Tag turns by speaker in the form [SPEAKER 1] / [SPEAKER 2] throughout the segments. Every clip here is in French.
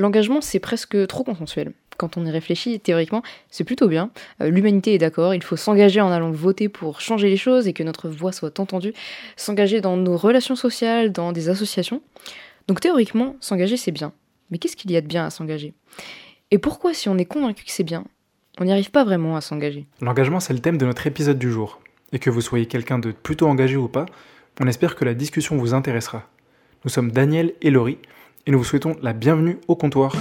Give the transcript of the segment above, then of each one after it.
[SPEAKER 1] L'engagement, c'est presque trop consensuel. Quand on y réfléchit, théoriquement, c'est plutôt bien. Euh, l'humanité est d'accord, il faut s'engager en allant voter pour changer les choses et que notre voix soit entendue, s'engager dans nos relations sociales, dans des associations. Donc théoriquement, s'engager, c'est bien. Mais qu'est-ce qu'il y a de bien à s'engager? Et pourquoi, si on est convaincu que c'est bien, on n'y arrive pas vraiment à s'engager?
[SPEAKER 2] L'engagement, c'est le thème de notre épisode du jour. Et que vous soyez quelqu'un de plutôt engagé ou pas, on espère que la discussion vous intéressera. Nous sommes Daniel et Laurie, et nous vous souhaitons la bienvenue au comptoir.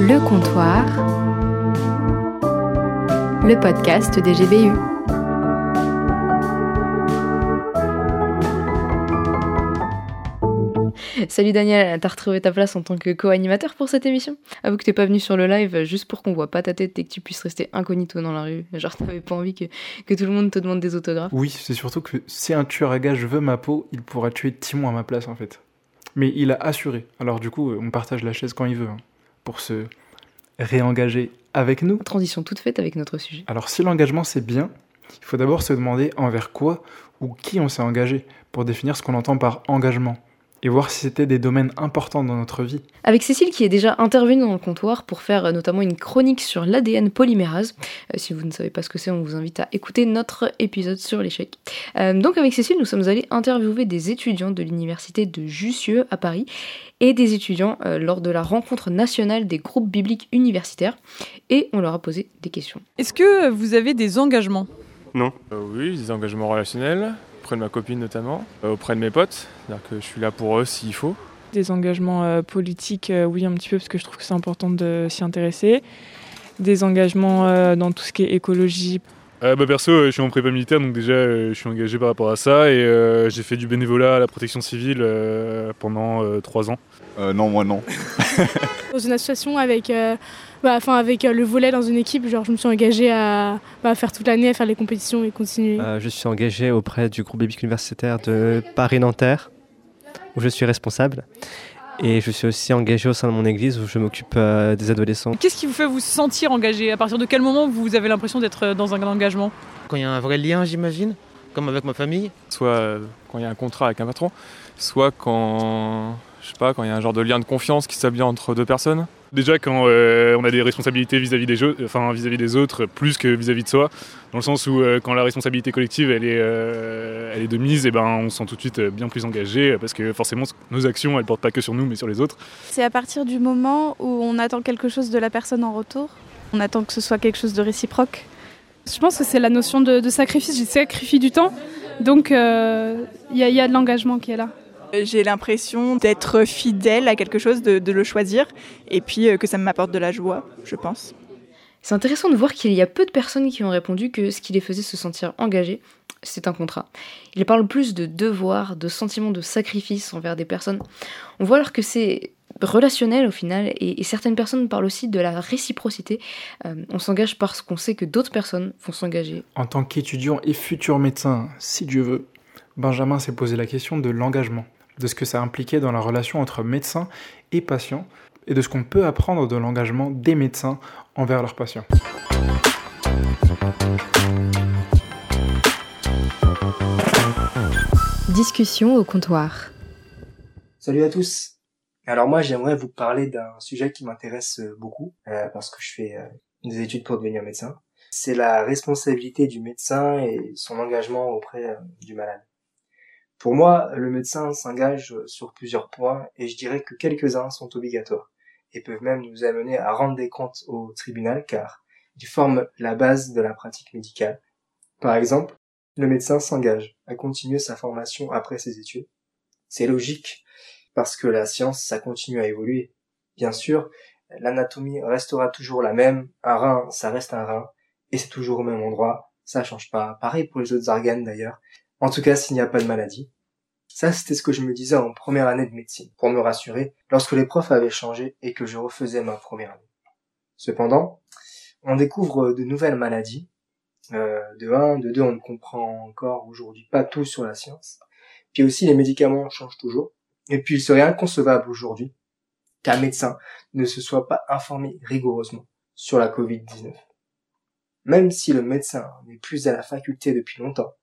[SPEAKER 3] Le comptoir, le podcast des GBU.
[SPEAKER 1] Salut Daniel, t'as retrouvé ta place en tant que co-animateur pour cette émission Avoue que t'es pas venu sur le live juste pour qu'on voit pas ta tête et que tu puisses rester incognito dans la rue. Genre t'avais pas envie que, que tout le monde te demande des autographes.
[SPEAKER 2] Oui, c'est surtout que si un tueur à gage veut ma peau, il pourra tuer Timon à ma place en fait. Mais il a assuré. Alors du coup, on partage la chaise quand il veut. hein, pour se réengager avec nous.
[SPEAKER 1] Transition toute faite avec notre sujet.
[SPEAKER 2] Alors si l'engagement c'est bien, il faut d'abord se demander envers quoi ou qui on s'est engagé pour définir ce qu'on entend par engagement et voir si c'était des domaines importants dans notre vie.
[SPEAKER 1] Avec Cécile qui est déjà intervenue dans le comptoir pour faire euh, notamment une chronique sur l'ADN polymérase. Euh, si vous ne savez pas ce que c'est, on vous invite à écouter notre épisode sur l'échec. Euh, donc avec Cécile, nous sommes allés interviewer des étudiants de l'université de Jussieu à Paris et des étudiants euh, lors de la rencontre nationale des groupes bibliques universitaires et on leur a posé des questions.
[SPEAKER 4] Est-ce que vous avez des engagements?
[SPEAKER 5] Euh, oui, des engagements relationnels, auprès de ma copine notamment, euh, auprès de mes potes, c'est-à-dire que je suis là pour eux s'il faut.
[SPEAKER 4] Des engagements euh, politiques, euh, oui, un petit peu, parce que je trouve que c'est important de s'y intéresser. Des engagements euh, dans tout ce qui est écologie.
[SPEAKER 6] Euh, bah perso, euh, je suis en prépa militaire, donc déjà euh, je suis engagé par rapport à ça et euh, j'ai fait du bénévolat à la protection civile euh, pendant euh, trois ans.
[SPEAKER 7] Euh, non, moi non.
[SPEAKER 8] dans une association avec, euh, bah, enfin, avec euh, le volet dans une équipe. Genre, je me suis engagée à bah, faire toute l'année, à faire les compétitions et continuer.
[SPEAKER 9] Euh, je suis engagé auprès du groupe biblique universitaire de Paris-Nanterre, où je suis responsable. Et je suis aussi engagé au sein de mon église, où je m'occupe euh, des adolescents.
[SPEAKER 4] Qu'est-ce qui vous fait vous sentir engagé? À partir de quel moment vous avez l'impression d'être dans un engagement?
[SPEAKER 10] Quand il y a un vrai lien, j'imagine, comme avec ma famille.
[SPEAKER 5] Soit euh, quand il y a un contrat avec un patron, soit quand, je sais pas, quand il y a un genre de lien de confiance qui s'établit entre deux personnes.
[SPEAKER 6] Déjà quand euh, on a des responsabilités vis-à-vis des, jeux, enfin, vis-à-vis des autres, plus que vis-à-vis de soi, dans le sens où euh, quand la responsabilité collective elle est, euh, elle est de mise, et ben, on se sent tout de suite bien plus engagé, parce que forcément nos actions elles portent pas que sur nous mais sur les autres.
[SPEAKER 11] C'est à partir du moment où on attend quelque chose de la personne en retour. On attend que ce soit quelque chose de réciproque.
[SPEAKER 8] Je pense que c'est la notion de, de sacrifice. J'ai sacrifié du temps, donc euh, il y, a- il y a de l'engagement qui est là.
[SPEAKER 12] J'ai l'impression d'être fidèle à quelque chose, de, de le choisir, et puis euh, que ça m'apporte de la joie, je pense.
[SPEAKER 1] C'est intéressant de voir qu'il y a peu de personnes qui ont répondu que ce qui les faisait se sentir engagés, c'est un contrat. Ils parlent plus de devoir, de sentiment de sacrifice envers des personnes. On voit alors que c'est relationnel au final, et, et certaines personnes parlent aussi de la réciprocité. Euh, on s'engage parce qu'on sait que d'autres personnes vont s'engager.
[SPEAKER 2] En tant qu'étudiant et futur médecin, si Dieu veut, Benjamin s'est posé la question de l'engagement, de ce que ça impliquait dans la relation entre médecin et patient, et de ce qu'on peut apprendre de l'engagement des médecins envers leurs patients.
[SPEAKER 3] Discussion au comptoir.
[SPEAKER 13] Salut à tous. Alors moi j'aimerais vous parler d'un sujet qui m'intéresse euh, beaucoup euh, parce que je fais euh, des études pour devenir médecin. C'est la responsabilité du médecin et son engagement auprès euh, du malade. Pour moi, le médecin s'engage sur plusieurs points et je dirais que quelques-uns sont obligatoires et peuvent même nous amener à rendre des comptes au tribunal car ils forment la base de la pratique médicale. Par exemple, le médecin s'engage à continuer sa formation après ses études. C'est logique parce que la science, ça continue à évoluer. Bien sûr, l'anatomie restera toujours la même, un rein, ça reste un rein, et c'est toujours au même endroit, ça change pas. Pareil pour les autres organes d'ailleurs. En tout cas, s'il n'y a pas de maladie. Ça, c'était ce que je me disais en première année de médecine, pour me rassurer, lorsque les profs avaient changé et que je refaisais ma première année. Cependant, on découvre de nouvelles maladies. Euh, de un, de deux, on ne comprend encore aujourd'hui pas tout sur la science. Puis aussi, les médicaments changent toujours. Et puis, il serait inconcevable aujourd'hui qu'un médecin ne se soit pas informé rigoureusement sur la Covid-19. Même si le médecin n'est plus à la faculté depuis longtemps,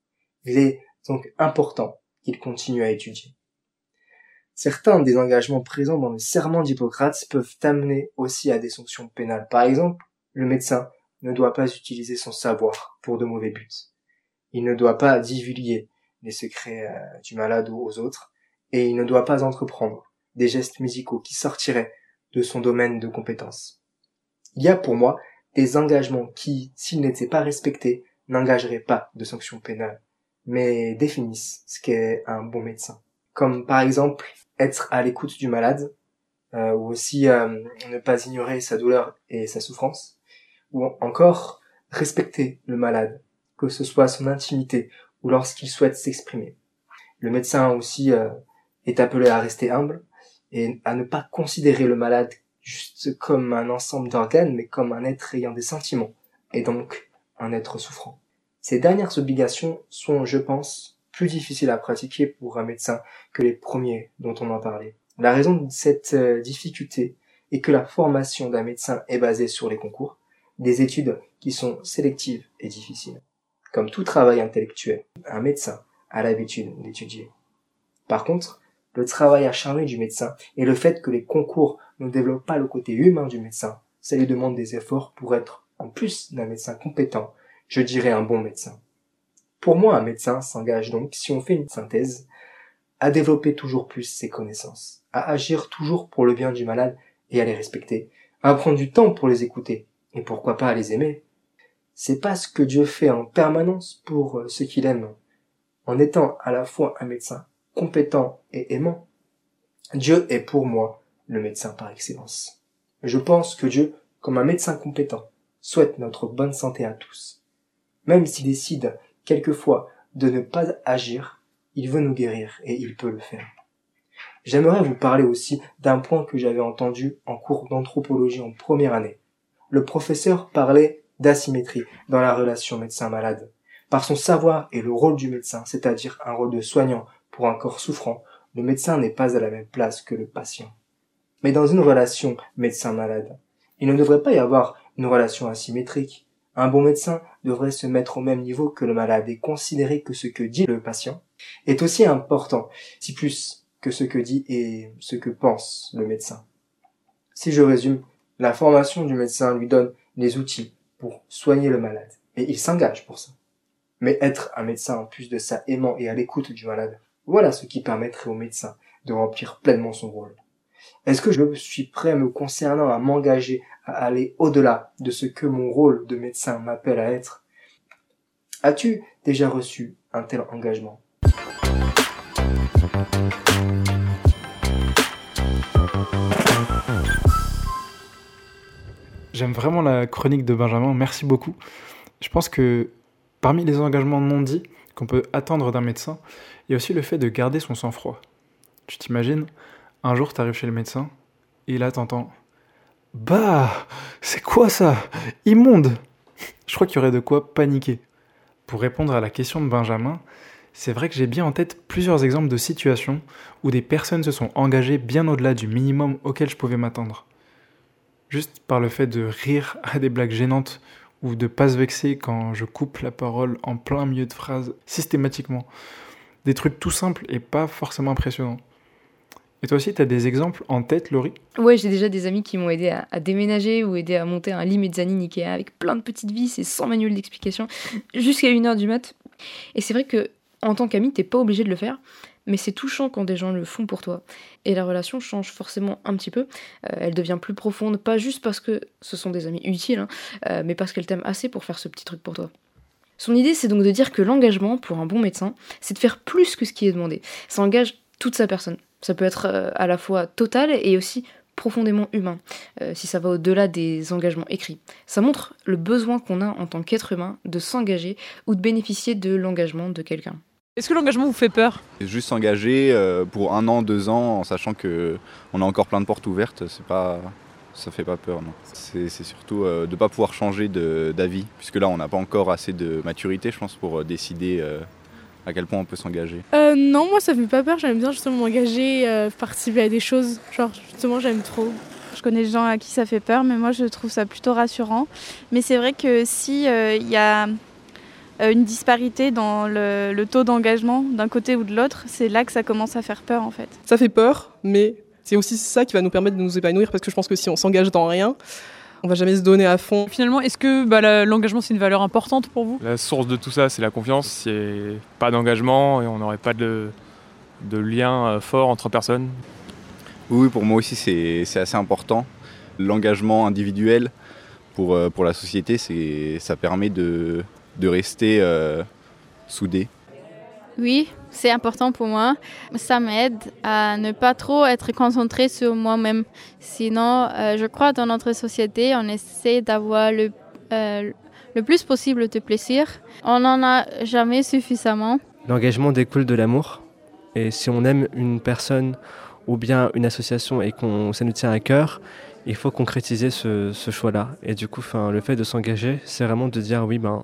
[SPEAKER 13] il est donc important qu'il continue à étudier. Certains des engagements présents dans le serment d'Hippocrate peuvent amener aussi à des sanctions pénales. Par exemple, le médecin ne doit pas utiliser son savoir pour de mauvais buts. Il ne doit pas divulguer les secrets euh, du malade aux autres et il ne doit pas entreprendre des gestes musicaux qui sortiraient de son domaine de compétence. Il y a pour moi des engagements qui, s'ils n'étaient pas respectés, n'engageraient pas de sanctions pénales, mais définissent ce qu'est un bon médecin. Comme par exemple être à l'écoute du malade, euh, ou aussi euh, ne pas ignorer sa douleur et sa souffrance, ou encore respecter le malade, que ce soit son intimité ou lorsqu'il souhaite s'exprimer. Le médecin aussi euh, est appelé à rester humble et à ne pas considérer le malade juste comme un ensemble d'organes, mais comme un être ayant des sentiments, et donc un être souffrant. Ces dernières obligations sont, je pense, plus difficiles à pratiquer pour un médecin que les premiers dont on en parlait. La raison de cette euh, difficulté est que la formation d'un médecin est basée sur les concours, des études qui sont sélectives et difficiles. Comme tout travail intellectuel, un médecin a l'habitude d'étudier. Par contre, le travail acharné du médecin et le fait que les concours ne développent pas le côté humain du médecin, ça lui demande des efforts pour être, en plus d'un médecin compétent, je dirais un bon médecin. Pour moi, un médecin s'engage donc, si on fait une synthèse, à développer toujours plus ses connaissances, à agir toujours pour le bien du malade et à les respecter, à prendre du temps pour les écouter, et pourquoi pas à les aimer. C'est pas ce que Dieu fait en permanence pour euh, ceux qu'il aime, en étant à la fois un médecin compétent et aimant. Dieu est pour moi le médecin par excellence. Je pense que Dieu, comme un médecin compétent, souhaite notre bonne santé à tous. Même s'il décide quelquefois de ne pas agir, il veut nous guérir et il peut le faire. J'aimerais vous parler aussi d'un point que j'avais entendu en cours d'anthropologie en première année. Le professeur parlait d'asymétrie dans la relation médecin-malade. Par son savoir et le rôle du médecin, c'est-à-dire un rôle de soignant pour un corps souffrant, le médecin n'est pas à la même place que le patient. Mais dans une relation médecin-malade, il ne devrait pas y avoir une relation asymétrique. Un bon médecin devrait se mettre au même niveau que le malade et considérer que ce que dit le patient est aussi important, si plus que ce que dit et ce que pense le médecin. Si je résume, la formation du médecin lui donne les outils pour soigner le malade, et il s'engage pour ça. Mais être un médecin en plus de ça aimant et à l'écoute du malade, voilà ce qui permettrait au médecin de remplir pleinement son rôle. Est-ce que je suis prêt me concernant à m'engager à aller au-delà de ce que mon rôle de médecin m'appelle à être? As-tu déjà reçu un tel engagement?
[SPEAKER 2] J'aime vraiment la chronique de Benjamin, merci beaucoup. Je pense que parmi les engagements non dits qu'on peut attendre d'un médecin, il y a aussi le fait de garder son sang-froid. Tu t'imagines, un jour tu arrives chez le médecin, et là t'entends Bah, c'est quoi ça? Immonde Je crois qu'il y aurait de quoi paniquer. Pour répondre à la question de Benjamin, c'est vrai que j'ai bien en tête plusieurs exemples de situations où des personnes se sont engagées bien au-delà du minimum auquel je pouvais m'attendre. Juste par le fait de rire à des blagues gênantes ou de pas se vexer quand je coupe la parole en plein milieu de phrase systématiquement. Des trucs tout simples et pas forcément impressionnants. Et toi aussi, tu as des exemples en tête, Laurie?
[SPEAKER 1] Ouais, j'ai déjà des amis qui m'ont aidé à, déménager ou aidé à monter un lit mezzanine Ikea avec plein de petites vis et sans manuel d'explication jusqu'à 1h du mat. Et c'est vrai que en tant qu'ami, t'es pas obligé de le faire, mais c'est touchant quand des gens le font pour toi. Et la relation change forcément un petit peu. Euh, elle devient plus profonde, pas juste parce que ce sont des amis utiles, hein, euh, mais parce qu'elle t'aiment assez pour faire ce petit truc pour toi. Son idée, c'est donc de dire que l'engagement pour un bon médecin, c'est de faire plus que ce qui est demandé. Ça engage toute sa personne. Ça peut être euh, à la fois total et aussi profondément humain, si ça va au-delà des engagements écrits. Ça montre le besoin qu'on a en tant qu'être humain de s'engager ou de bénéficier de l'engagement de quelqu'un.
[SPEAKER 4] Est-ce que l'engagement vous fait peur?
[SPEAKER 7] Juste s'engager euh, pour un an, deux ans, en sachant que on a encore plein de portes ouvertes, c'est pas, ça fait pas peur. Non. C'est, surtout euh, de ne pas pouvoir changer d'avis, puisque là on n'a pas encore assez de maturité, je pense, pour euh, décider à quel point on peut s'engager?
[SPEAKER 8] non, moi ça fait pas peur. J'aime bien justement m'engager, participer à des choses. Genre justement j'aime trop.
[SPEAKER 11] Je connais des gens à qui ça fait peur, mais moi je trouve ça plutôt rassurant. Mais c'est vrai que si il y a une disparité dans le, le taux d'engagement d'un côté ou de l'autre, c'est là que ça commence à faire peur en fait.
[SPEAKER 14] Ça fait peur, mais c'est aussi ça qui va nous permettre de nous épanouir parce que je pense que si on s'engage dans rien, on va jamais se donner à fond.
[SPEAKER 15] Finalement, est-ce que bah, l'engagement c'est une valeur importante pour vous?
[SPEAKER 5] La source de tout ça, c'est la confiance. S'il n'y a pas d'engagement et on n'aurait pas de, de lien euh, fort entre personnes.
[SPEAKER 7] Oui, pour moi aussi, c'est assez important. L'engagement individuel pour, euh, pour la société, ça permet de, de rester euh, soudé.
[SPEAKER 16] Oui, c'est important pour moi. Ça m'aide à ne pas trop être concentré sur moi-même. Sinon, euh, je crois dans notre société, on essaie d'avoir le, euh, le plus possible de plaisir. On n'en a jamais suffisamment.
[SPEAKER 9] L'engagement découle de l'amour. Et si on aime une personne ou bien une association et qu'on ça nous tient à cœur, il faut concrétiser ce, ce choix-là. Et du coup, le fait de s'engager, c'est vraiment de dire oui, ben,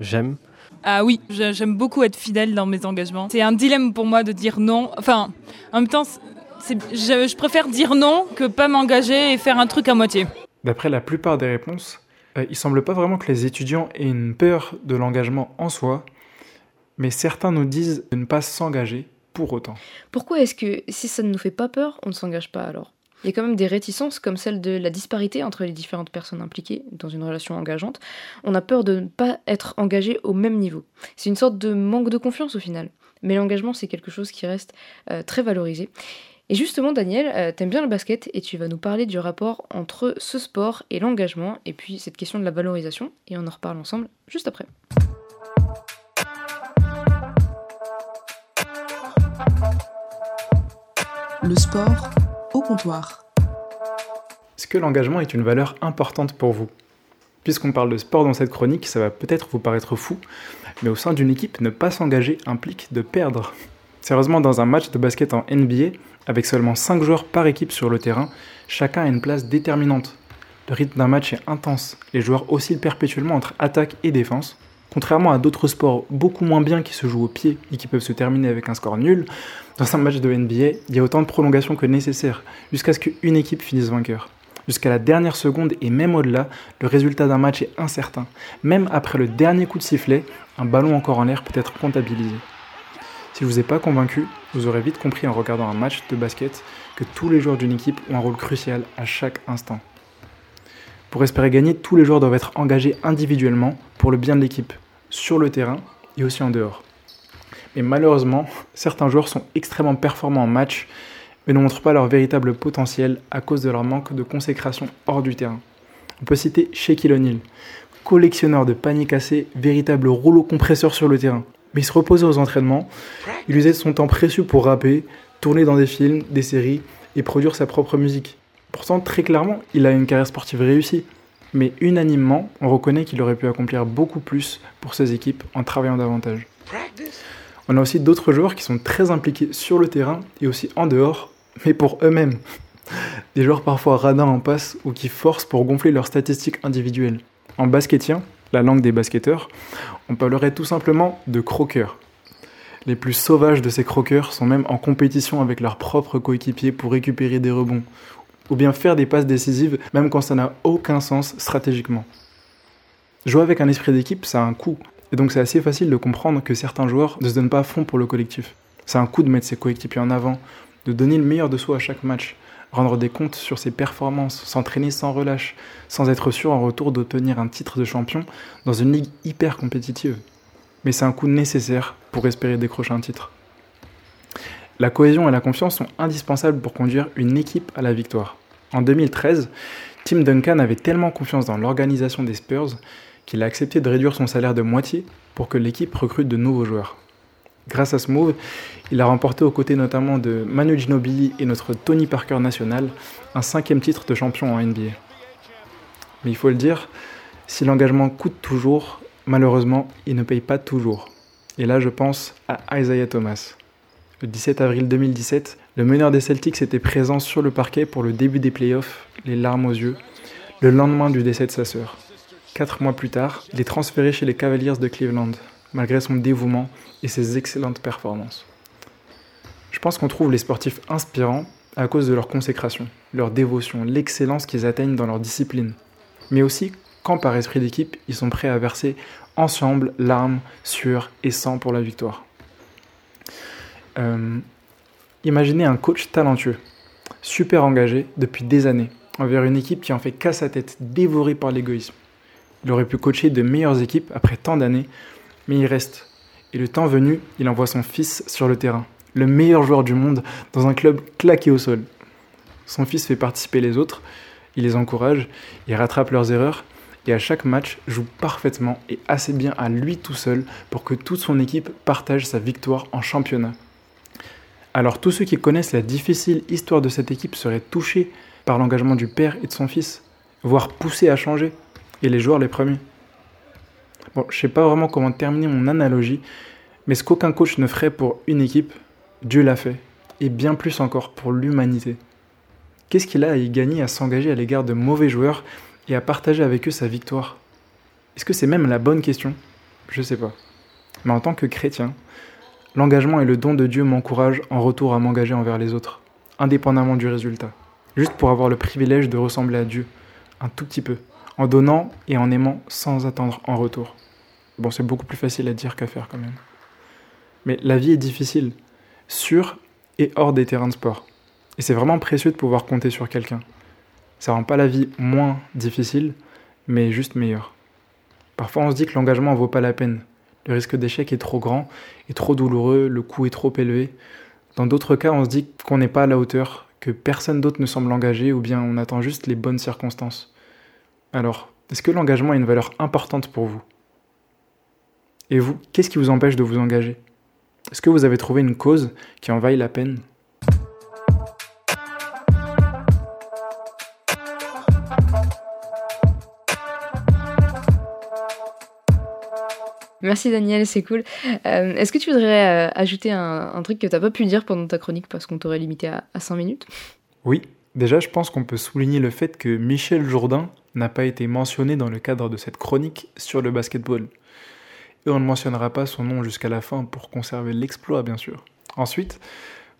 [SPEAKER 9] j'aime.
[SPEAKER 15] Ah oui, j'aime beaucoup être fidèle dans mes engagements. C'est un dilemme pour moi de dire non. Enfin, en même temps, je, je, préfère dire non que pas m'engager et faire un truc à moitié.
[SPEAKER 2] D'après la plupart des réponses, euh, il semble pas vraiment que les étudiants aient une peur de l'engagement en soi, mais certains nous disent de ne pas s'engager pour autant.
[SPEAKER 1] Pourquoi est-ce que si ça ne nous fait pas peur, on ne s'engage pas alors? Il y a quand même des réticences comme celle de la disparité entre les différentes personnes impliquées dans une relation engageante. On a peur de ne pas être engagé au même niveau. C'est une sorte de manque de confiance au final. Mais l'engagement, c'est quelque chose qui reste euh, très valorisé. Et justement, Daniel, euh, t'aimes bien le basket et tu vas nous parler du rapport entre ce sport et l'engagement, et puis cette question de la valorisation, et on en reparle ensemble juste après.
[SPEAKER 17] Le sport comptoir.
[SPEAKER 2] Est-ce que l'engagement est une valeur importante pour vous? Puisqu'on parle de sport dans cette chronique, ça va peut-être vous paraître fou, mais au sein d'une équipe, ne pas s'engager implique de perdre. Sérieusement, dans un match de basket en NBA, avec seulement 5 joueurs par équipe sur le terrain, chacun a une place déterminante. Le rythme d'un match est intense, les joueurs oscillent perpétuellement entre attaque et défense. Contrairement à d'autres sports beaucoup moins bien qui se jouent au pied et qui peuvent se terminer avec un score nul, dans un match de NBA, il y a autant de prolongation que nécessaire, jusqu'à ce qu'une équipe finisse vainqueur. Jusqu'à la dernière seconde et même au-delà, le résultat d'un match est incertain. Même après le dernier coup de sifflet, un ballon encore en l'air peut être comptabilisé. Si je vous ai pas convaincu, vous aurez vite compris en regardant un match de basket que tous les joueurs d'une équipe ont un rôle crucial à chaque instant. Pour espérer gagner, tous les joueurs doivent être engagés individuellement pour le bien de l'équipe, sur le terrain et aussi en dehors. Et malheureusement, certains joueurs sont extrêmement performants en match, mais ne montrent pas leur véritable potentiel à cause de leur manque de consécration hors du terrain. On peut citer Shaquille O'Neal, collectionneur de paniers cassés, véritable rouleau compresseur sur le terrain. Mais il se reposait aux entraînements, il usait son temps précieux pour rapper, tourner dans des films, des séries et produire sa propre musique. Pourtant, très clairement, il a une carrière sportive réussie. Mais unanimement, on reconnaît qu'il aurait pu accomplir beaucoup plus pour ses équipes en travaillant davantage. On a aussi d'autres joueurs qui sont très impliqués sur le terrain et aussi en dehors, mais pour eux-mêmes. Des joueurs parfois radins en passe ou qui forcent pour gonfler leurs statistiques individuelles. En basketien, la langue des basketteurs, on parlerait tout simplement de croqueurs. Les plus sauvages de ces croqueurs sont même en compétition avec leurs propres coéquipiers pour récupérer des rebonds, ou bien faire des passes décisives même quand ça n'a aucun sens stratégiquement. Jouer avec un esprit d'équipe, ça a un coût, et donc c'est assez facile de comprendre que certains joueurs ne se donnent pas à fond pour le collectif. C'est un coup de mettre ses coéquipiers en avant, de donner le meilleur de soi à chaque match, rendre des comptes sur ses performances, s'entraîner sans relâche, sans être sûr en retour d'obtenir un titre de champion dans une ligue hyper compétitive. Mais c'est un coup nécessaire pour espérer décrocher un titre. La cohésion et la confiance sont indispensables pour conduire une équipe à la victoire. En 2013, Tim Duncan avait tellement confiance dans l'organisation des Spurs qu'il a accepté de réduire son salaire de moitié pour que l'équipe recrute de nouveaux joueurs. Grâce à ce move, il a remporté aux côtés notamment de Manu Ginobili et notre Tony Parker national un cinquième titre de champion en NBA. Mais il faut le dire, si l'engagement coûte toujours, malheureusement, il ne paye pas toujours. Et là, je pense à Isaiah Thomas. Le 17 avril 2017, le meneur des Celtics était présent sur le parquet pour le début des playoffs, les larmes aux yeux, le lendemain du décès de sa sœur. Quatre mois plus tard, il est transféré chez les Cavaliers de Cleveland, malgré son dévouement et ses excellentes performances. Je pense qu'on trouve les sportifs inspirants à cause de leur consécration, leur dévotion, l'excellence qu'ils atteignent dans leur discipline. Mais aussi quand par esprit d'équipe, ils sont prêts à verser ensemble larmes, sueur et sang pour la victoire. Euh, imaginez un coach talentueux, super engagé depuis des années, envers une équipe qui en fait qu'à sa tête, dévorée par l'égoïsme. Il aurait pu coacher de meilleures équipes après tant d'années, mais il reste. Et le temps venu, il envoie son fils sur le terrain, le meilleur joueur du monde, dans un club claqué au sol. Son fils fait participer les autres, il les encourage, il rattrape leurs erreurs, et à chaque match joue parfaitement et assez bien à lui tout seul pour que toute son équipe partage sa victoire en championnat. Alors tous ceux qui connaissent la difficile histoire de cette équipe seraient touchés par l'engagement du père et de son fils, voire poussés à changer, et les joueurs les premiers. Bon, je sais pas vraiment comment terminer mon analogie, mais ce qu'aucun coach ne ferait pour une équipe, Dieu l'a fait, et bien plus encore pour l'humanité. Qu'est-ce qu'il a à y gagner à s'engager à l'égard de mauvais joueurs et à partager avec eux sa victoire? Est-ce que c'est même la bonne question? Je sais pas. Mais en tant que chrétien, l'engagement et le don de Dieu m'encouragent en retour à m'engager envers les autres, indépendamment du résultat. Juste pour avoir le privilège de ressembler à Dieu, un tout petit peu, en donnant et en aimant sans attendre en retour. Bon, c'est beaucoup plus facile à dire qu'à faire quand même. Mais la vie est difficile, sur et hors des terrains de sport. Et c'est vraiment précieux de pouvoir compter sur quelqu'un. Ça rend pas la vie moins difficile, mais juste meilleure. Parfois on se dit que l'engagement en vaut pas la peine. Le risque d'échec est trop grand, est trop douloureux, le coût est trop élevé. Dans d'autres cas, on se dit qu'on n'est pas à la hauteur, que personne d'autre ne semble engagé ou bien on attend juste les bonnes circonstances. Alors, est-ce que l'engagement a une valeur importante pour vous? Et vous, qu'est-ce qui vous empêche de vous engager? Est-ce que vous avez trouvé une cause qui en vaille la peine?
[SPEAKER 1] Merci Daniel, c'est cool. Euh, Est-ce que tu voudrais euh, ajouter un, truc que tu n'as pas pu dire pendant ta chronique parce qu'on t'aurait limité à, à 5 minutes?
[SPEAKER 2] Oui, déjà je pense qu'on peut souligner le fait que Michel Jourdain n'a pas été mentionné dans le cadre de cette chronique sur le basketball. Et on ne mentionnera pas son nom jusqu'à la fin pour conserver l'exploit bien sûr. Ensuite,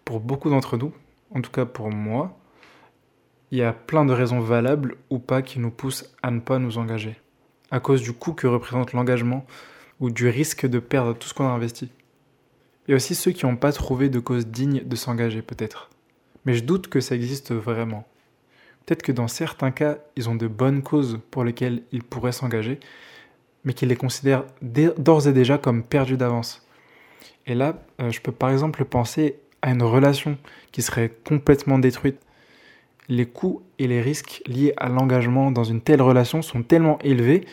[SPEAKER 2] pour beaucoup d'entre nous, en tout cas pour moi, il y a plein de raisons valables ou pas qui nous poussent à ne pas nous engager. À cause du coût que représente l'engagement, ou du risque de perdre tout ce qu'on a investi. A aussi ceux qui n'ont pas trouvé de cause digne de s'engager, peut-être. Mais je doute que ça existe vraiment. Peut-être que dans certains cas, ils ont de bonnes causes pour lesquelles ils pourraient s'engager, mais qu'ils les considèrent d'ores et déjà comme perdus d'avance. Et là, euh, je peux par exemple penser à une relation qui serait complètement détruite. Les coûts et les risques liés à l'engagement dans une telle relation sont tellement élevés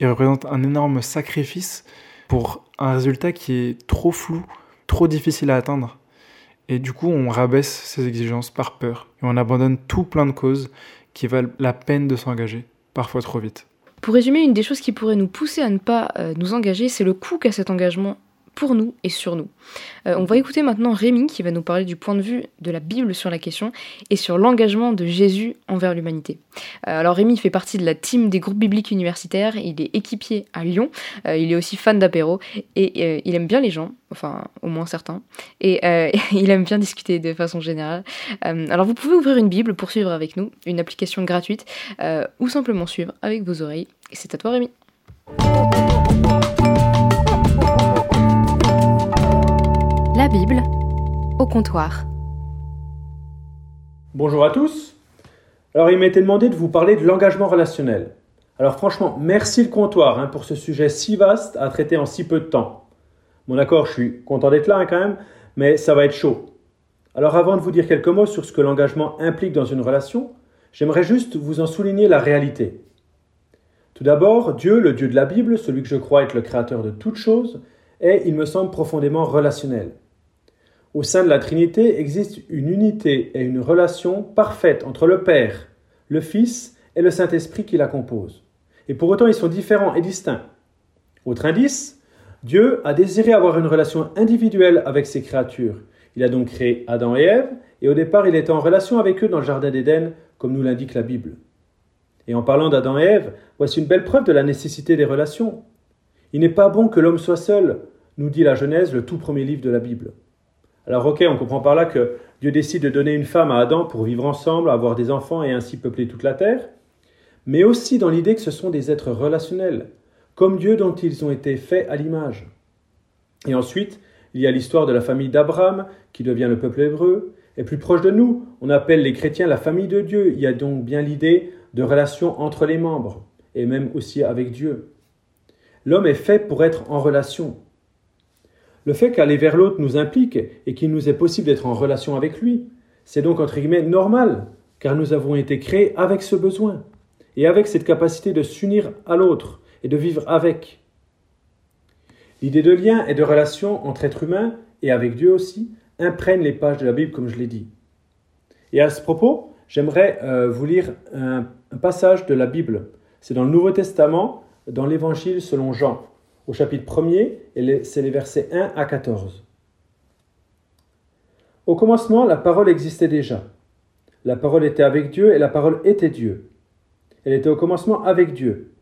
[SPEAKER 2] il représente un énorme sacrifice pour un résultat qui est trop flou, trop difficile à atteindre. Et du coup, on rabaisse ses exigences par peur et on abandonne tout plein de causes qui valent la peine de s'engager, parfois trop vite.
[SPEAKER 1] Pour résumer, une des choses qui pourrait nous pousser à ne pas euh, nous engager, c'est le coût qu'a cet engagement pour nous et sur nous. Euh, on va écouter maintenant Rémi qui va nous parler du point de vue de la Bible sur la question et sur l'engagement de Jésus envers l'humanité. Euh, alors Rémi fait partie de la team des groupes bibliques universitaires, il est équipier à Lyon, euh, il est aussi fan d'apéro et il aime bien les gens, enfin au moins certains, et il aime bien discuter de façon générale. Alors vous pouvez ouvrir une Bible pour suivre avec nous, une application gratuite, ou simplement suivre avec vos oreilles. Et c'est à toi Rémi.
[SPEAKER 3] La Bible au comptoir.
[SPEAKER 18] Bonjour à tous. Alors il m'a été demandé de vous parler de l'engagement relationnel. Alors franchement, merci le comptoir hein, pour ce sujet si vaste à traiter en si peu de temps. Bon d'accord, je suis content d'être là hein, quand même, mais ça va être chaud. Alors avant de vous dire quelques mots sur ce que l'engagement implique dans une relation, j'aimerais juste vous en souligner la réalité. Tout d'abord, Dieu, le Dieu de la Bible, celui que je crois être le créateur de toutes choses, est, il me semble, profondément relationnel. Au sein de la Trinité existe une unité et une relation parfaite entre le Père, le Fils et le Saint-Esprit qui la composent. Et pour autant, ils sont différents et distincts. Autre indice, Dieu a désiré avoir une relation individuelle avec ses créatures. Il a donc créé Adam et Ève, et au départ, il était en relation avec eux dans le Jardin d'Éden, comme nous l'indique la Bible. Et en parlant d'Adam et Ève, voici une belle preuve de la nécessité des relations. Il n'est pas bon que l'homme soit seul, nous dit la Genèse, le tout premier livre de la Bible. Alors ok, on comprend par là que Dieu décide de donner une femme à Adam pour vivre ensemble, avoir des enfants et ainsi peupler toute la terre, mais aussi dans l'idée que ce sont des êtres relationnels, comme Dieu dont ils ont été faits à l'image. Et ensuite, il y a l'histoire de la famille d'Abraham qui devient le peuple hébreu, et plus proche de nous, on appelle les chrétiens la famille de Dieu. Il y a donc bien l'idée de relation entre les membres, et même aussi avec Dieu. L'homme est fait pour être en relation. Le fait qu'aller vers l'autre nous implique et qu'il nous est possible d'être en relation avec lui, c'est donc entre guillemets normal, car nous avons été créés avec ce besoin et avec cette capacité de s'unir à l'autre et de vivre avec. L'idée de lien et de relation entre êtres humains et avec Dieu aussi imprègne les pages de la Bible, comme je l'ai dit. Et à ce propos, j'aimerais euh, vous lire un, un passage de la Bible. C'est dans le Nouveau Testament, dans l'Évangile selon Jean au chapitre 1er, et c'est les versets 1 à 14. Au commencement, la parole existait déjà. La parole était avec Dieu et la parole était Dieu. Elle était au commencement avec Dieu.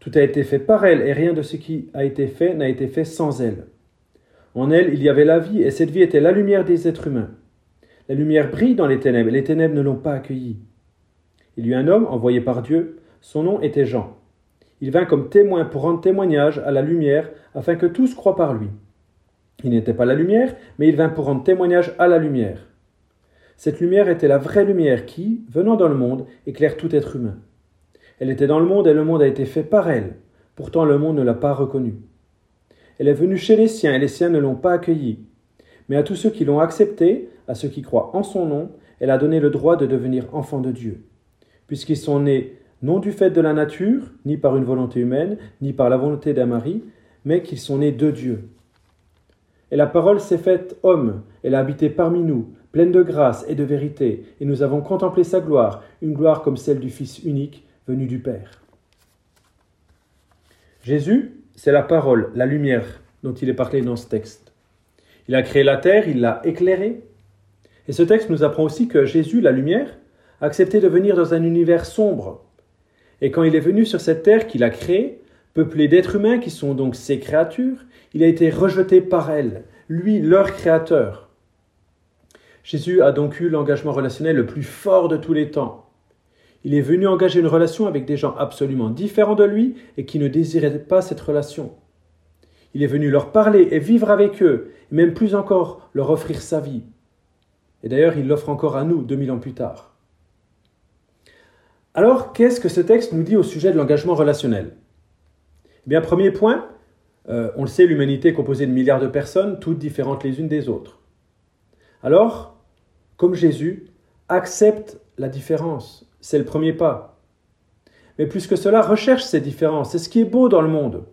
[SPEAKER 18] Tout a été fait par elle et rien de ce qui a été fait n'a été fait sans elle. En elle, il y avait la vie et cette vie était la lumière des êtres humains. La lumière brille dans les ténèbres et les ténèbres ne l'ont pas accueillie. Il y eut un homme envoyé par Dieu, son nom était Jean. Il vint comme témoin pour rendre témoignage à la lumière, afin que tous croient par lui. Il n'était pas la lumière, mais il vint pour rendre témoignage à la lumière. Cette lumière était la vraie lumière qui, venant dans le monde, éclaire tout être humain. Elle était dans le monde et le monde a été fait par elle. Pourtant le monde ne l'a pas reconnue. Elle est venue chez les siens et les siens ne l'ont pas accueillie. Mais à tous ceux qui l'ont acceptée, à ceux qui croient en son nom, elle a donné le droit de devenir enfants de Dieu. Puisqu'ils sont nés non du fait de la nature, ni par une volonté humaine, ni par la volonté d'un mari, mais qu'ils sont nés de Dieu. Et la parole s'est faite homme, elle a habité parmi nous, pleine de grâce et de vérité, et nous avons contemplé sa gloire, une gloire comme celle du Fils unique venu du Père. Jésus, c'est la parole, la lumière dont il est parlé dans ce texte. Il a créé la terre, il l'a éclairée. Et ce texte nous apprend aussi que Jésus, la lumière, a accepté de venir dans un univers sombre, et quand il est venu sur cette terre qu'il a créée, peuplée d'êtres humains qui sont donc ses créatures, il a été rejeté par elles, lui leur créateur. Jésus a donc eu l'engagement relationnel le plus fort de tous les temps. Il est venu engager une relation avec des gens absolument différents de lui et qui ne désiraient pas cette relation. Il est venu leur parler et vivre avec eux, et même plus encore leur offrir sa vie. Et d'ailleurs, il l'offre encore à nous, 2000 ans plus tard. Alors, qu'est-ce que ce texte nous dit au sujet de l'engagement relationnel? Eh bien, premier point, euh, on le sait, l'humanité est composée de milliards de personnes, toutes différentes les unes des autres. Alors, comme Jésus, accepte la différence. C'est le premier pas. Mais plus que cela, recherche ces différences. C'est ce qui est beau dans le monde.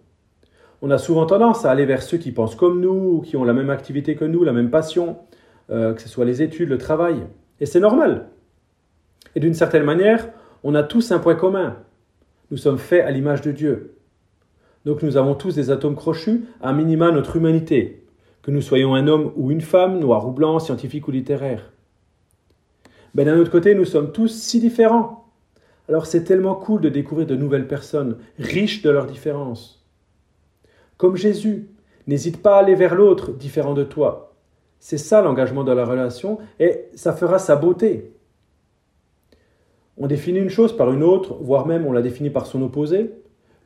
[SPEAKER 18] On a souvent tendance à aller vers ceux qui pensent comme nous, qui ont la même activité que nous, la même passion, euh, que ce soit les études, le travail. Et c'est normal. Et d'une certaine manière, on a tous un point commun. Nous sommes faits à l'image de Dieu. Donc nous avons tous des atomes crochus, à minima notre humanité, que nous soyons un homme ou une femme, noir ou blanc, scientifique ou littéraire. Mais d'un autre côté, nous sommes tous si différents. Alors c'est tellement cool de découvrir de nouvelles personnes, riches de leurs différences. Comme Jésus, n'hésite pas à aller vers l'autre, différent de toi. C'est ça l'engagement dans la relation, et ça fera sa beauté. On définit une chose par une autre, voire même on la définit par son opposé.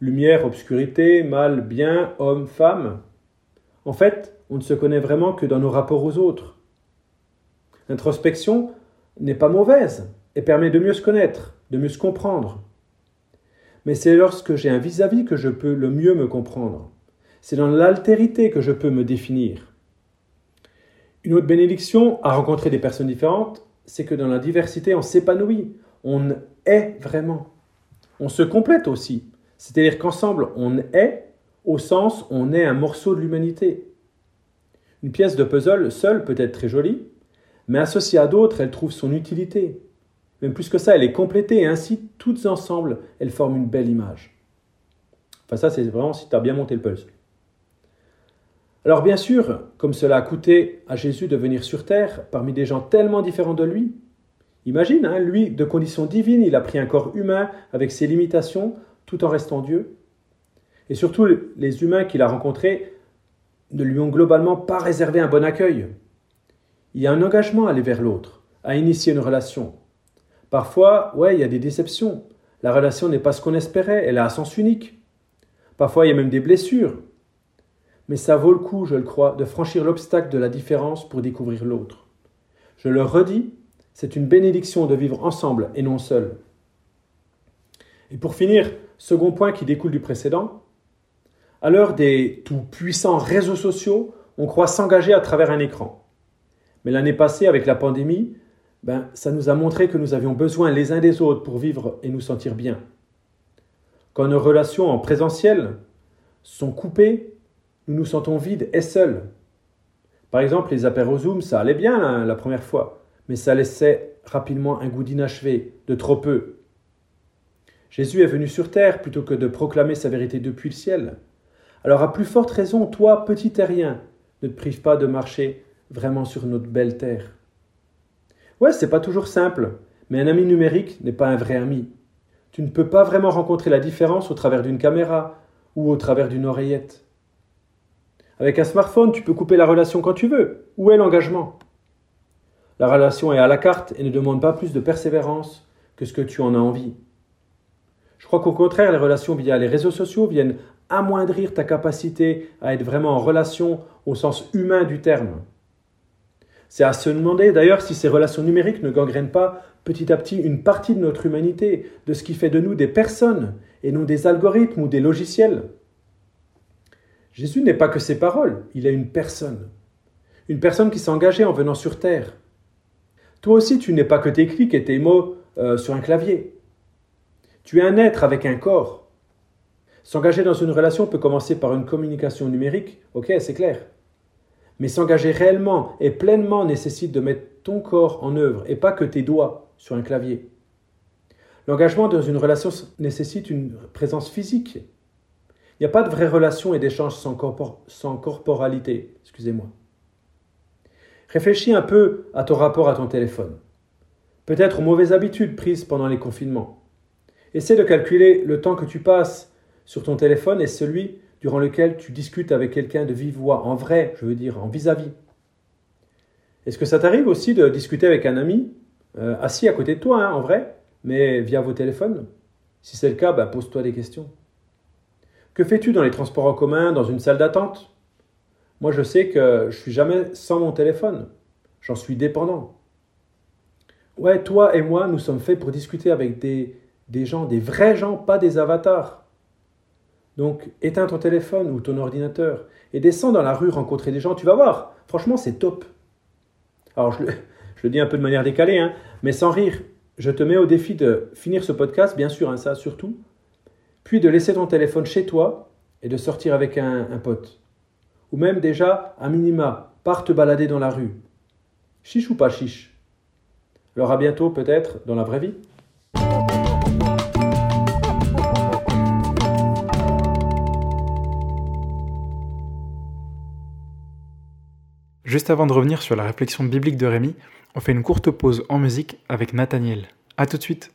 [SPEAKER 18] Lumière, obscurité, mal, bien, homme, femme. En fait, on ne se connaît vraiment que dans nos rapports aux autres. L'introspection n'est pas mauvaise et permet de mieux se connaître, de mieux se comprendre. Mais c'est lorsque j'ai un vis-à-vis que je peux le mieux me comprendre. C'est dans l'altérité que je peux me définir. Une autre bénédiction à rencontrer des personnes différentes, c'est que dans la diversité, on s'épanouit, on est vraiment. On se complète aussi. C'est-à-dire qu'ensemble, on est au sens on est un morceau de l'humanité. Une pièce de puzzle seule peut être très jolie, mais associée à d'autres, elle trouve son utilité. Même plus que ça, elle est complétée et ainsi, toutes ensemble, elles forment une belle image. Enfin, ça, c'est vraiment si tu as bien monté le puzzle. Alors, bien sûr, comme cela a coûté à Jésus de venir sur terre parmi des gens tellement différents de lui, Imagine, hein, lui, de condition divine, il a pris un corps humain avec ses limitations, tout en restant Dieu. Et surtout, les humains qu'il a rencontrés ne lui ont globalement pas réservé un bon accueil. Il y a un engagement à aller vers l'autre, à initier une relation. Parfois, ouais, il y a des déceptions. La relation n'est pas ce qu'on espérait, elle a un sens unique. Parfois, il y a même des blessures. Mais ça vaut le coup, je le crois, de franchir l'obstacle de la différence pour découvrir l'autre. Je le redis, c'est une bénédiction de vivre ensemble et non seul. Et pour finir, second point qui découle du précédent, à l'heure des tout-puissants réseaux sociaux, on croit s'engager à travers un écran. Mais l'année passée, avec la pandémie, ben, ça nous a montré que nous avions besoin les uns des autres pour vivre et nous sentir bien. Quand nos relations en présentiel sont coupées, nous nous sentons vides et seuls. Par exemple, les apéros Zoom, ça allait bien hein, la première fois, mais ça laissait rapidement un goût d'inachevé, de trop peu. Jésus est venu sur terre plutôt que de proclamer sa vérité depuis le ciel. Alors à plus forte raison, toi, petit terrien, ne te prive pas de marcher vraiment sur notre belle terre. Ouais, c'est pas toujours simple, mais un ami numérique n'est pas un vrai ami. Tu ne peux pas vraiment rencontrer la différence au travers d'une caméra ou au travers d'une oreillette. Avec un smartphone, tu peux couper la relation quand tu veux. Où est l'engagement? La relation est à la carte et ne demande pas plus de persévérance que ce que tu en as envie. Je crois qu'au contraire, les relations via les réseaux sociaux viennent amoindrir ta capacité à être vraiment en relation au sens humain du terme. C'est à se demander d'ailleurs si ces relations numériques ne gangrènent pas petit à petit une partie de notre humanité, de ce qui fait de nous des personnes et non des algorithmes ou des logiciels. Jésus n'est pas que ses paroles, il est une personne. Une personne qui s'est engagée en venant sur terre. Toi aussi, tu n'es pas que tes clics et tes mots euh, sur un clavier. Tu es un être avec un corps. S'engager dans une relation peut commencer par une communication numérique, ok, c'est clair. Mais s'engager réellement et pleinement nécessite de mettre ton corps en œuvre et pas que tes doigts sur un clavier. L'engagement dans une relation nécessite une présence physique. Il n'y a pas de vraie relation et d'échange sans, sans corporalité. Excusez-moi. Réfléchis un peu à ton rapport à ton téléphone. Peut-être aux mauvaises habitudes prises pendant les confinements. Essaie de calculer le temps que tu passes sur ton téléphone et celui durant lequel tu discutes avec quelqu'un de vive voix, en vrai, je veux dire, en vis-à-vis. Est-ce que ça t'arrive aussi de discuter avec un ami, euh, assis à côté de toi, hein, en vrai, mais via vos téléphones? Si c'est le cas, bah, pose-toi des questions. Que fais-tu dans les transports en commun, dans une salle d'attente? Moi, je sais que je suis jamais sans mon téléphone. J'en suis dépendant. Ouais, toi et moi, nous sommes faits pour discuter avec des, des gens, des vrais gens, pas des avatars. Donc éteins ton téléphone ou ton ordinateur et descends dans la rue rencontrer des gens, tu vas voir, franchement c'est top. Alors je le, dis un peu de manière décalée, hein, mais sans rire, je te mets au défi de finir ce podcast, bien sûr, hein, ça surtout, puis de laisser ton téléphone chez toi et de sortir avec un, un pote. Ou même déjà, à minima, pars te balader dans la rue. Chiche ou pas chiche? Alors à bientôt peut-être dans la vraie vie?
[SPEAKER 2] Juste avant de revenir sur la réflexion biblique de Rémi, on fait une courte pause en musique avec Nathaniel. A tout de suite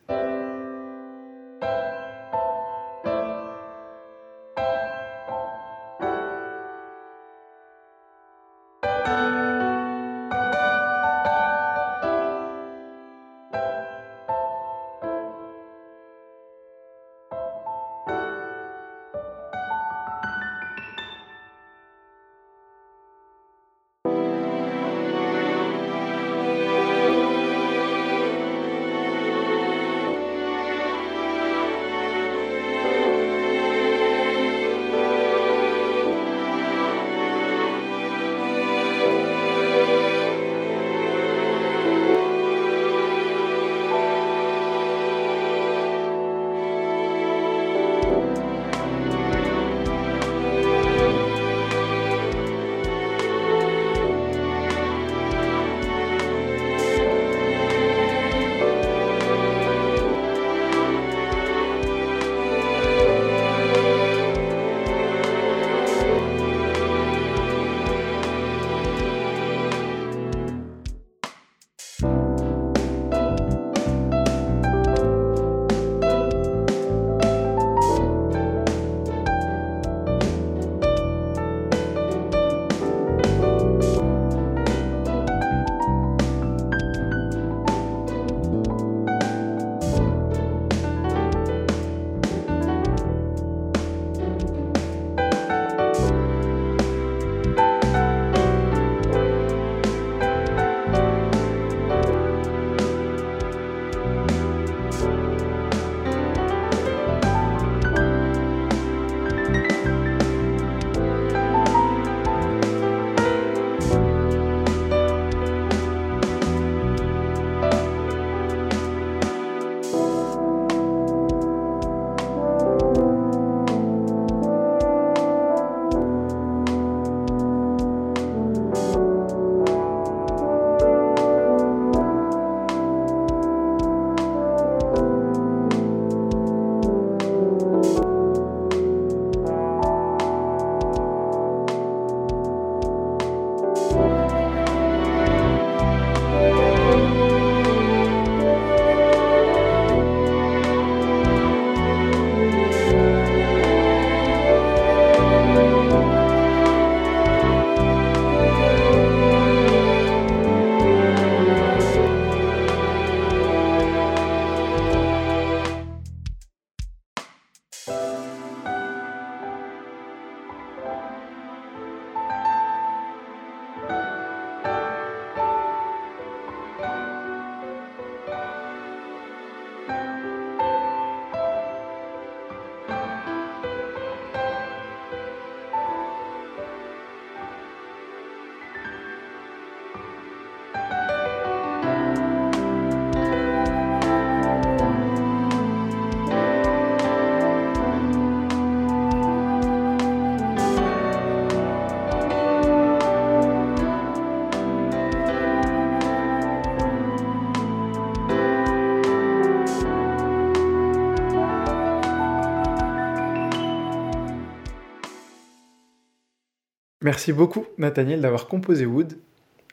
[SPEAKER 2] Merci beaucoup Nathaniel d'avoir composé Wood,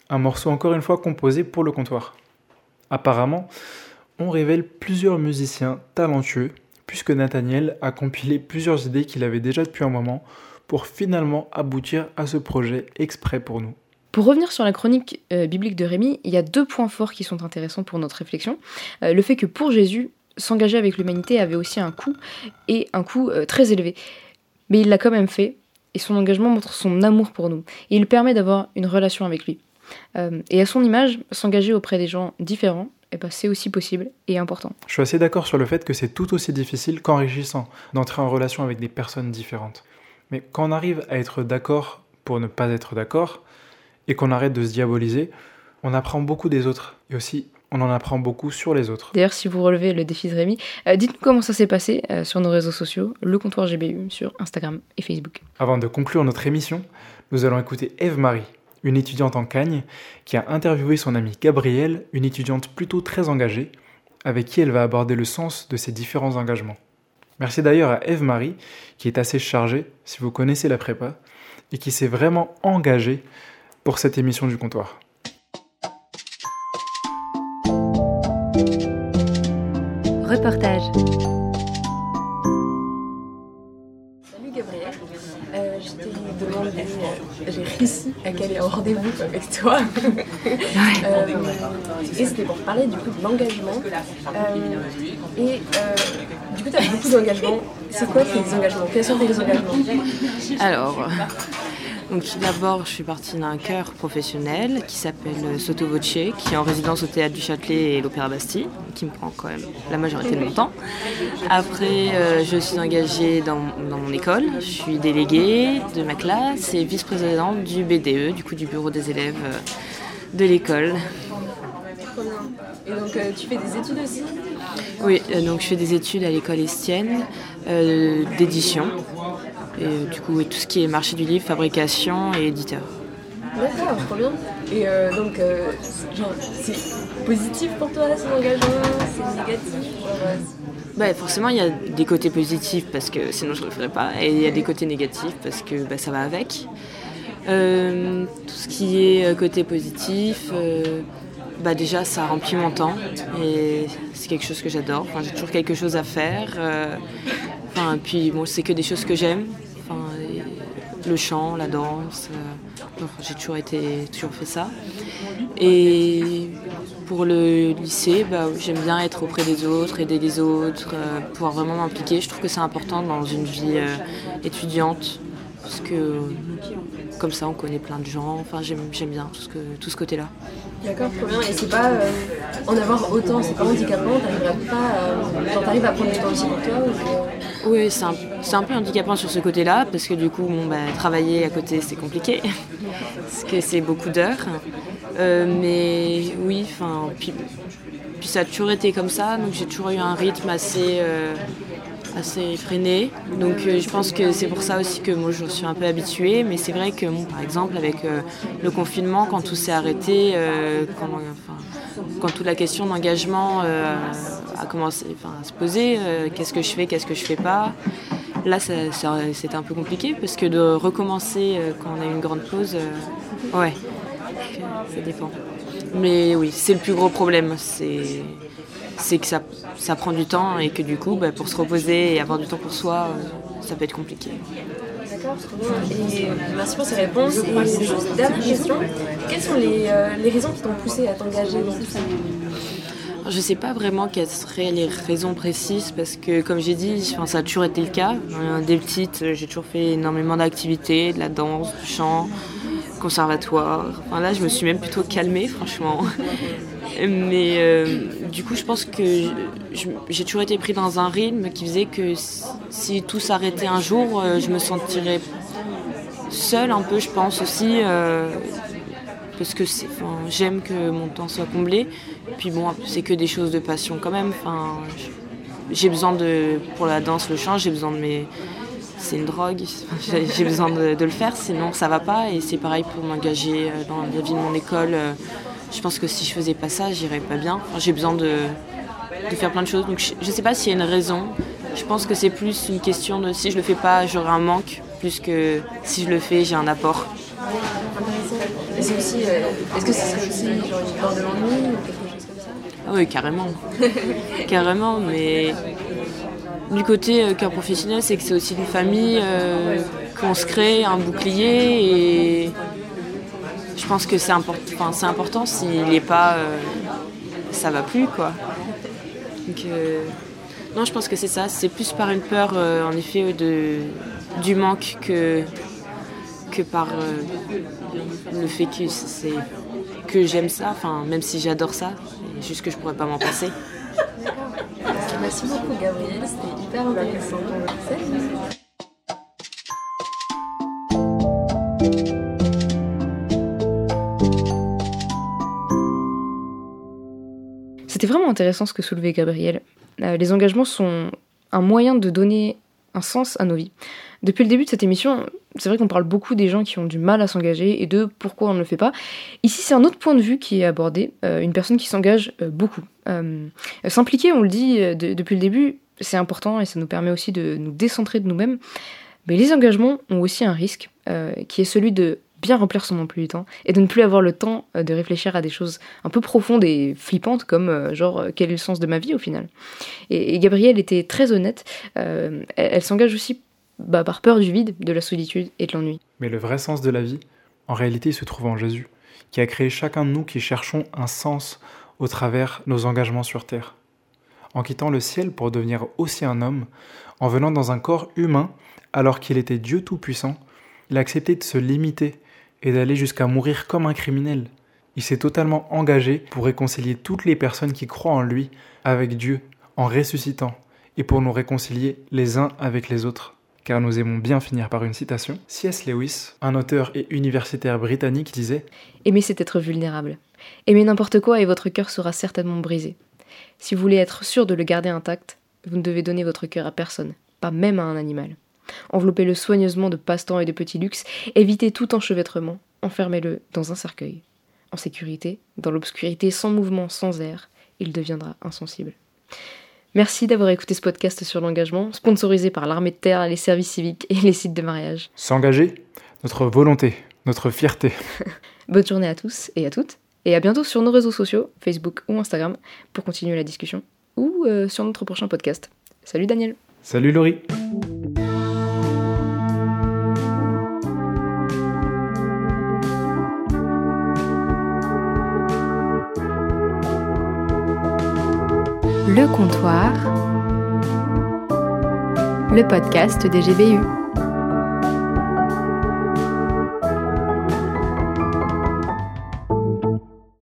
[SPEAKER 2] un morceau encore une fois composé pour le comptoir. Apparemment, on révèle plusieurs musiciens talentueux puisque Nathaniel a compilé plusieurs idées qu'il avait déjà depuis un moment pour finalement aboutir à ce projet exprès pour nous.
[SPEAKER 1] Pour revenir sur la chronique euh, biblique de Rémi, il y a deux points forts qui sont intéressants pour notre réflexion. Euh, le fait que pour Jésus, s'engager avec l'humanité avait aussi un coût, et un coût euh, très élevé. Mais il l'a quand même fait, et son engagement montre son amour pour nous, et il permet d'avoir une relation avec lui. et à son image, s'engager auprès des gens différents, eh ben, c'est aussi possible et important.
[SPEAKER 2] Je suis assez d'accord sur le fait que c'est tout aussi difficile qu'enrichissant d'entrer en relation avec des personnes différentes. Mais quand on arrive à être d'accord pour ne pas être d'accord, et qu'on arrête de se diaboliser, on apprend beaucoup des autres. Et aussi, on en apprend beaucoup sur les autres.
[SPEAKER 1] D'ailleurs, si vous relevez le défi de Rémi, euh, dites-nous comment ça s'est passé euh, sur nos réseaux sociaux, le comptoir GBU sur Instagram et Facebook.
[SPEAKER 2] Avant de conclure notre émission, nous allons écouter Eve-Marie, une étudiante en Cagne, qui a interviewé son amie Gabrielle, une étudiante plutôt très engagée, avec qui elle va aborder le sens de ses différents engagements. Merci d'ailleurs à Eve-Marie, qui est assez chargée, si vous connaissez la prépa, et qui s'est vraiment engagée pour cette émission du comptoir.
[SPEAKER 3] Reportage.
[SPEAKER 19] Salut Gabriel, euh, je t'ai demandé, euh, j'ai réussi à caler un rendez-vous avec toi. Euh, et c'était pour parler du coup de l'engagement. Euh, et du coup, tu as beaucoup d'engagements. C'est quoi tes engagements? Quels sont tes engagements?
[SPEAKER 20] Alors, donc d'abord, je suis partie d'un chœur professionnel qui s'appelle Soto Voce, qui est en résidence au Théâtre du Châtelet et l'Opéra Bastille, qui me prend quand même la majorité de mon temps. Après, euh, je suis engagée dans, mon école. Je suis déléguée de ma classe et vice-présidente du BDE, du coup du bureau des élèves euh, de l'école.
[SPEAKER 19] Et donc euh, tu fais des études aussi?
[SPEAKER 20] Oui, donc je fais des études à l'école Estienne d'édition. Et euh, du coup, tout ce qui est marché du livre, fabrication et éditeur.
[SPEAKER 19] D'accord, trop bien. Et euh, donc, euh, c'est positif pour toi cet engagement C'est négatif
[SPEAKER 20] bah, forcément, il y a des côtés positifs parce que sinon je ne le ferais pas, et il y a des côtés négatifs parce que bah, ça va avec. tout ce qui est côté positif, bah, déjà ça remplit mon temps et c'est quelque chose que j'adore. Enfin, J'ai toujours quelque chose à faire. Enfin, puis bon, c'est que des choses que j'aime le chant, la danse. Euh, j'ai toujours été toujours fait ça. Et pour le lycée, bah, j'aime bien être auprès des autres, aider les autres, euh, pouvoir vraiment m'impliquer. Je trouve que c'est important dans une vie euh, étudiante parce que comme ça on connaît plein de gens. Enfin j'aime bien tout ce, que, tout ce côté-là.
[SPEAKER 19] D'accord, trop bien. Et c'est pas en avoir autant, c'est pas handicapant, t'arrives pas, t'arrives à prendre du temps aussi pour toi
[SPEAKER 20] oui, c'est un, peu handicapant sur ce côté-là, parce que du coup, bon, bah, travailler à côté, c'est compliqué, parce que c'est beaucoup d'heures. Euh, mais oui, enfin, puis, ça a toujours été comme ça, donc j'ai toujours eu un rythme assez, euh, assez freiné. Donc euh, je pense que c'est pour ça aussi que moi je suis un peu habituée, mais c'est vrai que, par exemple, avec le confinement, quand tout s'est arrêté, quand, quand toute la question d'engagement euh, a commencé à se poser, euh, qu'est-ce que je fais, qu'est-ce que je fais pas. Là, c'était un peu compliqué parce que de recommencer euh, quand on a une grande pause, ouais, ça dépend. Mais oui, c'est le plus gros problème, c'est que ça, ça, prend du temps et que du coup, bah, pour se reposer et avoir du temps pour soi, ça peut être compliqué.
[SPEAKER 19] D'accord, Et merci pour ces réponses. Et juste dernière question, quelles sont les, euh, les raisons qui t'ont poussé à t'engager dans tout ça?
[SPEAKER 20] Je ne sais pas vraiment quelles seraient les raisons précises parce que, comme j'ai dit, ça a toujours été le cas. Dès petite, j'ai toujours fait énormément d'activités, de la danse, du chant, conservatoire. Enfin, là, je me suis même plutôt calmée, franchement. Mais euh, du coup, je pense que j'ai toujours été pris dans un rythme qui faisait que si tout s'arrêtait un jour, euh, je me sentirais seule un peu, je pense aussi. Euh, parce que j'aime que mon temps soit comblé. Puis bon, c'est que des choses de passion quand même. Enfin, j'ai besoin de, pour la danse, le chant, j'ai besoin de mes, c'est une drogue, j'ai besoin de, de, le faire, sinon ça va pas. Et c'est pareil pour m'engager dans la vie de mon école je pense que si je faisais pas ça, j'irais pas bien. j'ai besoin de, faire plein de choses. Donc je, ne sais pas s'il y a une raison. Je pense que c'est plus une question de si je le fais pas, j'aurai un manque. plus que si je le fais, j'ai un apport.
[SPEAKER 19] Intéressant. Et c'est aussi, euh, est-ce que ce serait aussi genre une peur de l'ennui ou quelque chose comme ça?
[SPEAKER 20] Ah oui, carrément. carrément, mais du côté euh, cœur professionnel, c'est que c'est aussi une famille euh, qu'on se crée, un bouclier et je pense que c'est import- important s'il n'est pas, euh, ça va plus quoi. Donc, euh, non, je pense que c'est ça. C'est plus par une peur, euh, en effet, de, du manque que, que par euh, le fait que, que j'aime ça, enfin, même si j'adore ça, juste que je pourrais pas m'en passer.
[SPEAKER 19] Merci beaucoup Gabriel, c'était hyper intéressant. Salut
[SPEAKER 1] C'était vraiment intéressant ce que soulevait Gabriel. Euh, les engagements sont un moyen de donner un sens à nos vies. Depuis le début de cette émission, c'est vrai qu'on parle beaucoup des gens qui ont du mal à s'engager et de pourquoi on ne le fait pas. Ici, c'est un autre point de vue qui est abordé, euh, une personne qui s'engage euh, beaucoup. Euh, S'impliquer, on le dit de- depuis le début, c'est important et ça nous permet aussi de nous décentrer de nous-mêmes. Mais les engagements ont aussi un risque, qui est celui de bien remplir son emploi du temps et de ne plus avoir le temps euh, de réfléchir à des choses un peu profondes et flippantes comme euh, genre euh, quel est le sens de ma vie au final. Et, Gabrielle était très honnête, elle, s'engage aussi bah, par peur du vide, de la solitude et de l'ennui.
[SPEAKER 2] Mais le vrai sens de la vie, en réalité, se trouve en Jésus, qui a créé chacun de nous qui cherchons un sens au travers nos engagements sur terre. En quittant le ciel pour devenir aussi un homme, en venant dans un corps humain alors qu'il était Dieu Tout-Puissant, il a accepté de se limiter et d'aller jusqu'à mourir comme un criminel. Il s'est totalement engagé pour réconcilier toutes les personnes qui croient en lui avec Dieu en ressuscitant et pour nous réconcilier les uns avec les autres. Car nous aimons bien finir par une citation. C.S. Lewis, un auteur et universitaire britannique, disait
[SPEAKER 1] Aimer, c'est être vulnérable. Aimer n'importe quoi et votre cœur sera certainement brisé. Si vous voulez être sûr de le garder intact, vous ne devez donner votre cœur à personne, pas même à un animal. Enveloppez-le soigneusement de passe-temps et de petits luxes, évitez tout enchevêtrement, enfermez-le dans un cercueil. En sécurité, dans l'obscurité, sans mouvement, sans air, il deviendra insensible. Merci d'avoir écouté ce podcast sur l'engagement, sponsorisé par l'armée de terre, les services civiques et les sites de mariage.
[SPEAKER 2] S'engager, notre volonté, notre fierté.
[SPEAKER 1] Bonne journée à tous et à toutes, et à bientôt sur nos réseaux sociaux, Facebook ou Instagram, pour continuer la discussion, ou euh, sur notre prochain podcast. Salut Daniel
[SPEAKER 2] Salut Laurie
[SPEAKER 3] Le comptoir, le podcast des GBU.